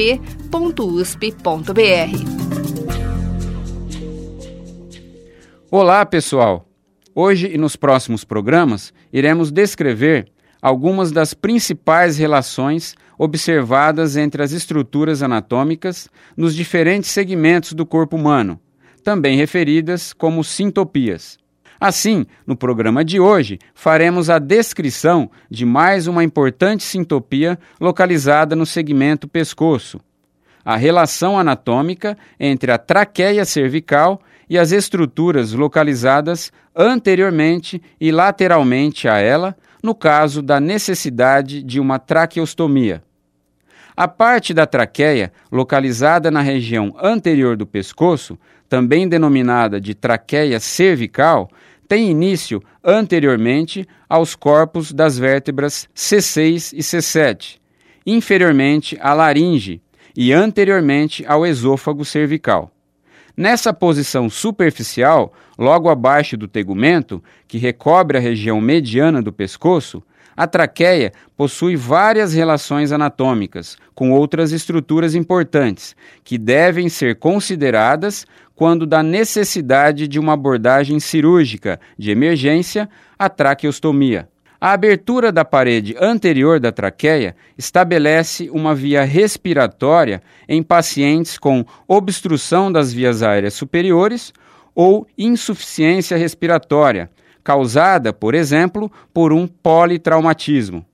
tirapele@fmrp.usp.br. Olá, pessoal. Hoje e nos próximos programas iremos descrever algumas das principais relações observadas entre as estruturas anatômicas nos diferentes segmentos do corpo humano, também referidas como sintopias. Assim, no programa de hoje, faremos a descrição de mais uma importante sintopia localizada no segmento pescoço. A relação anatômica entre a traqueia cervical e as estruturas localizadas anteriormente e lateralmente a ela, no caso da necessidade de uma traqueostomia. A parte da traqueia, localizada na região anterior do pescoço, também denominada de traqueia cervical, tem início anteriormente aos corpos das vértebras C6 e C7, inferiormente à laringe e anteriormente ao esôfago cervical. Nessa posição superficial, logo abaixo do tegumento, que recobre a região mediana do pescoço, a traqueia possui várias relações anatômicas com outras estruturas importantes, que devem ser consideradas quando da necessidade de uma abordagem cirúrgica de emergência, a traqueostomia. A abertura da parede anterior da traqueia estabelece uma via respiratória em pacientes com obstrução das vias aéreas superiores ou insuficiência respiratória, causada, por exemplo, por um politraumatismo.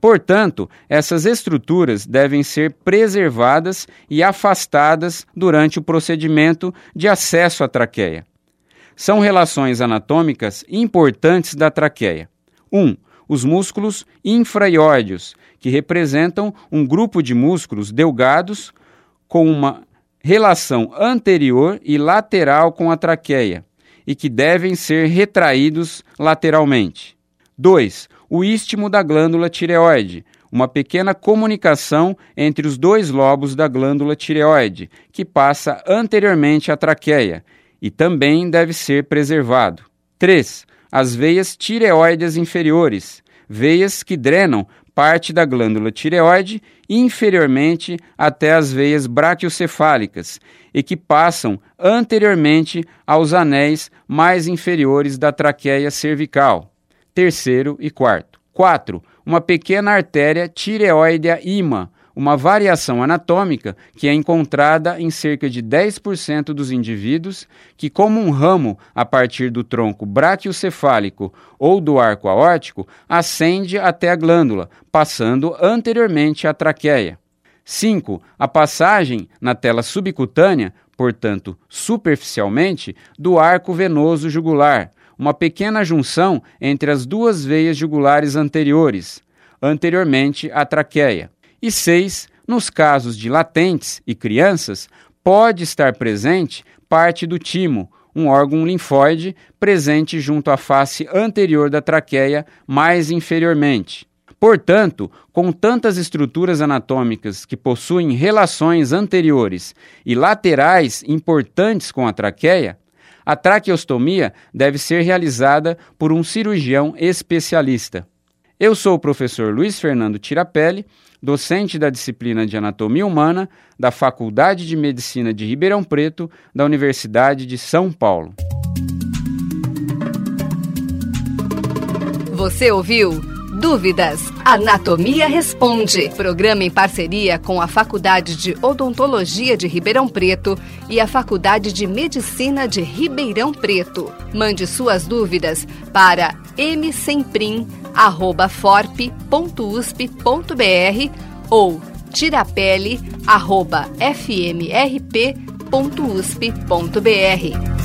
Portanto, essas estruturas devem ser preservadas e afastadas durante o procedimento de acesso à traqueia. São relações anatômicas importantes da traqueia. 1. Um, os músculos infraióideos, que representam um grupo de músculos delgados com uma relação anterior e lateral com a traqueia e que devem ser retraídos lateralmente. 2 o istmo da glândula tireoide, uma pequena comunicação entre os dois lobos da glândula tireoide, que passa anteriormente à traqueia e também deve ser preservado. 3. As veias tireoides inferiores, veias que drenam parte da glândula tireoide inferiormente até as veias braquiocefálicas e que passam anteriormente aos anéis mais inferiores da traqueia cervical terceiro e quarto. 4. Uma pequena artéria tireoidea ima, uma variação anatômica que é encontrada em cerca de 10% dos indivíduos que, como um ramo a partir do tronco braquiocefálico ou do arco aórtico, ascende até a glândula, passando anteriormente à traqueia. 5. A passagem na tela subcutânea, portanto superficialmente, do arco venoso jugular, uma pequena junção entre as duas veias jugulares anteriores, anteriormente à traqueia. E seis, nos casos de latentes e crianças, pode estar presente parte do timo, um órgão linfóide presente junto à face anterior da traqueia, mais inferiormente. Portanto, com tantas estruturas anatômicas que possuem relações anteriores e laterais importantes com a traqueia, a traqueostomia deve ser realizada por um cirurgião especialista. Eu sou o professor Luiz Fernando Tirapelli, docente da disciplina de Anatomia Humana da Faculdade de Medicina de Ribeirão Preto, da Universidade de São Paulo. Você ouviu? Dúvidas? Anatomia Responde. Programa em parceria com a Faculdade de Odontologia de Ribeirão Preto e a Faculdade de Medicina de Ribeirão Preto. Mande suas dúvidas para msemprim@forp.usp.br ou tirapele@fmrp.usp.br.